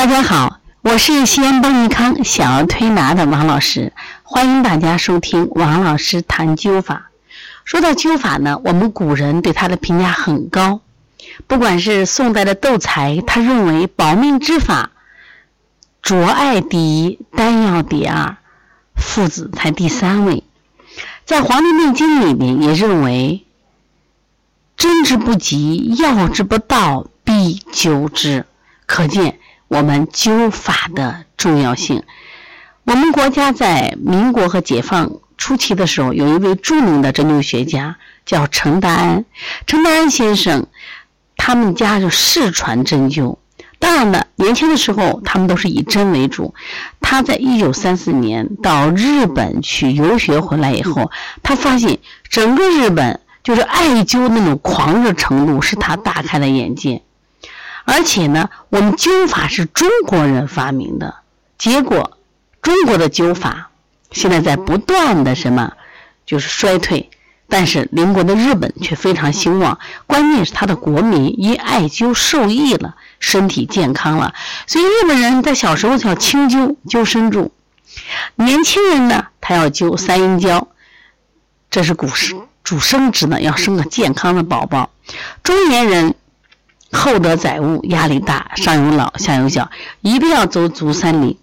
大家好，我是西安邦尼康小儿推拿的王老师，欢迎大家收听王老师谈灸法。说到灸法呢，我们古人对它的评价很高，不管是宋代的窦才，他认为保命之法，着艾第一，丹药第二，附子才第三位。在《黄帝内经》里面也认为，针之不及，药之不到，必灸之。可见。我们灸法的重要性。我们国家在民国和解放初期的时候，有一位著名的针灸学家，叫陈达安。陈达安先生，他们家就世传针灸。当然了，年轻的时候他们都是以针为主。他在一九三四年到日本去游学回来以后，他发现整个日本就是艾灸那种狂热程度，是他大开了眼界。而且呢，我们灸法是中国人发明的，结果中国的灸法现在在不断的什么，就是衰退。但是邻国的日本却非常兴旺，关键是他的国民因艾灸受益了，身体健康了。所以日本人在小时候叫清灸灸身柱，年轻人呢他要灸三阴交，这是主生主生殖呢，要生个健康的宝宝。中年人。厚德载物，压力大，上有老下有小，一定要走足三里。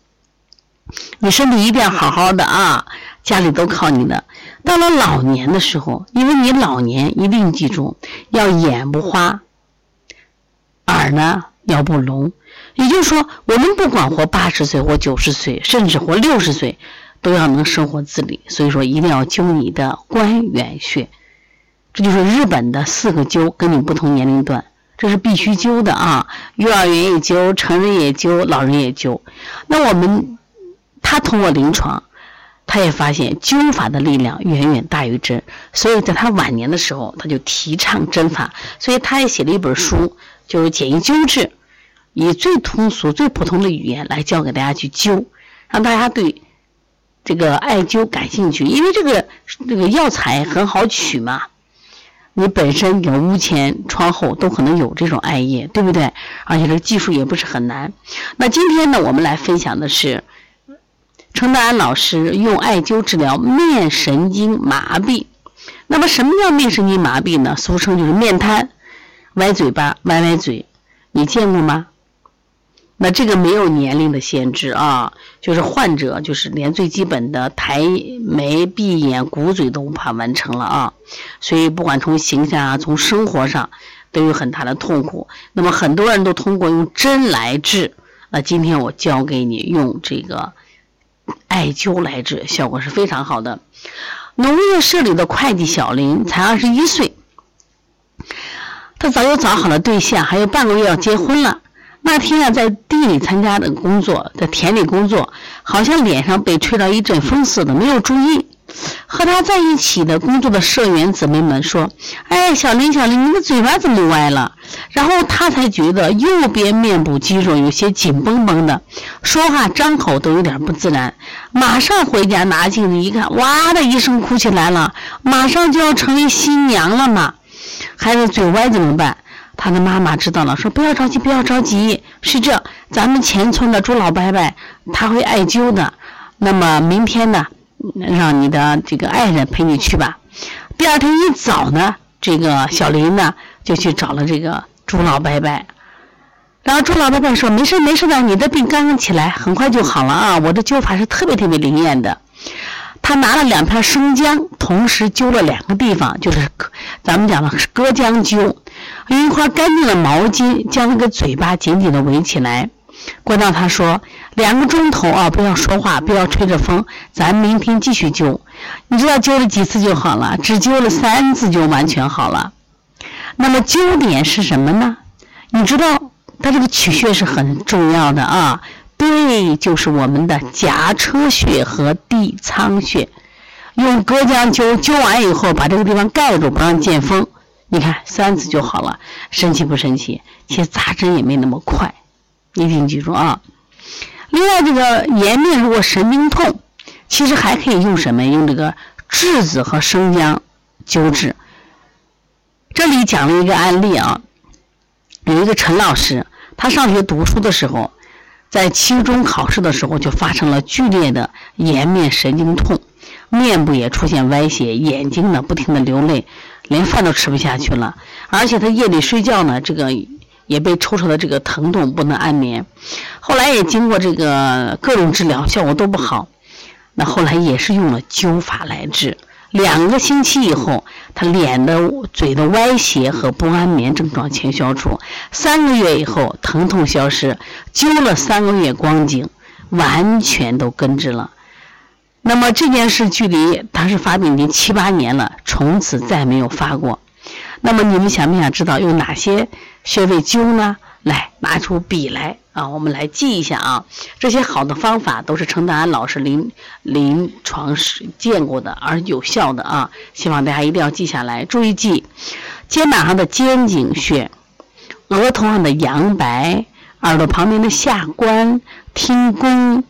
你身体一定要好好的啊，家里都靠你的。到了老年的时候，因为你老年，一定记住要眼不花，耳呢要不聋。也就是说，我们不管活八十岁或九十岁，甚至活六十岁，都要能生活自理。所以说，一定要灸你的关元穴。这就是日本的四个灸，跟你不同年龄段。这是必须灸的啊！幼儿园也灸，成人也灸，老人也灸。那我们他通过临床，他也发现灸法的力量远远大于针，所以在他晚年的时候，他就提倡针法。所以他也写了一本书，就是《简易灸治》，以最通俗、最普通的语言来教给大家去灸，让大家对这个艾灸感兴趣。因为这个这个药材很好取嘛。你本身有屋前窗后都可能有这种艾叶，对不对？而且这技术也不是很难。那今天呢，我们来分享的是陈德安老师用艾灸治疗面神经麻痹。那么什么叫面神经麻痹呢？俗称就是面瘫、歪嘴巴、歪歪嘴，你见过吗？那这个没有年龄的限制啊，就是患者就是连最基本的抬眉、闭眼、鼓嘴都无法完成了啊，所以不管从形象啊，从生活上都有很大的痛苦。那么很多人都通过用针来治，那今天我教给你用这个艾灸来治，效果是非常好的。农业社里的会计小林才二十一岁，他早就找好了对象，还有半个月要结婚了。那天啊，在地里参加的工作，在田里工作，好像脸上被吹到一阵风似的，没有注意。和他在一起的工作的社员姊妹们说：“哎，小林，小林，你的嘴巴怎么歪了？”然后他才觉得右边面部肌肉有些紧绷绷的，说话张口都有点不自然。马上回家拿镜子一看，哇的一声哭起来了，马上就要成为新娘了嘛！孩子嘴歪怎么办？他的妈妈知道了，说不要着急，不要着急，是这，咱们前村的朱老伯伯他会艾灸的，那么明天呢，让你的这个爱人陪你去吧。第二天一早呢，这个小林呢就去找了这个朱老伯伯，然后朱老伯伯说没事没事的，你的病刚刚起来，很快就好了啊，我的灸法是特别特别灵验的。他拿了两片生姜，同时灸了两个地方，就是咱们讲的隔姜灸。用一块干净的毛巾将那个嘴巴紧紧的围起来。过道他说：“两个钟头啊，不要说话，不要吹着风，咱明天继续灸。你知道灸了几次就好了？只灸了三次就完全好了。那么灸点是什么呢？你知道，它这个取穴是很重要的啊。对，就是我们的颊车穴和地仓穴。用隔姜灸，灸完以后把这个地方盖住，不让见风。”你看三次就好了，神奇不神奇？其实扎针也没那么快，一定记住啊。另外，这个颜面如果神经痛，其实还可以用什么？用这个栀子和生姜灸治。这里讲了一个案例啊，有一个陈老师，他上学读书的时候，在期中考试的时候就发生了剧烈的颜面神经痛，面部也出现歪斜，眼睛呢不停的流泪，连饭都吃不下去了，而且他夜里睡觉呢，这个也被抽抽的这个疼痛不能安眠。后来也经过这个各种治疗，效果都不好。那后来也是用了灸法来治。两个星期以后，他脸的、嘴的歪斜和不安眠症状全消除。三个月以后，疼痛消失，灸了三个月光景，完全都根治了。那么这件事距离他是发病已经七八年了，从此再没有发过。那么你们想不想知道用哪些穴位灸呢？来，拿出笔来。啊，我们来记一下啊，这些好的方法都是程德安老师临临床时见过的，而有效的啊，希望大家一定要记下来，注意记。肩膀上的肩颈穴，额头上的阳白，耳朵旁边的下关、听宫、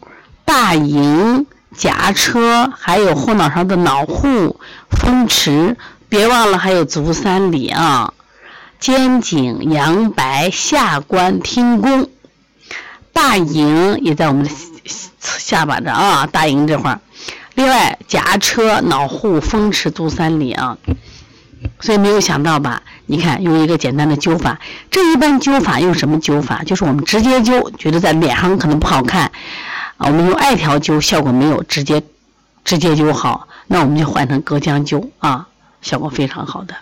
大迎、颊车，还有后脑勺的脑户、风池，别忘了还有足三里啊，肩颈、阳白、下关、听宫。大营也在我们的下巴这啊，大营这块儿。另外，颊车、脑户、风池、足三里啊。所以没有想到吧？你看，用一个简单的灸法。这一般灸法用什么灸法？就是我们直接灸，觉得在脸上可能不好看啊。我们用艾条灸效果没有，直接直接灸好，那我们就换成隔姜灸啊，效果非常好的。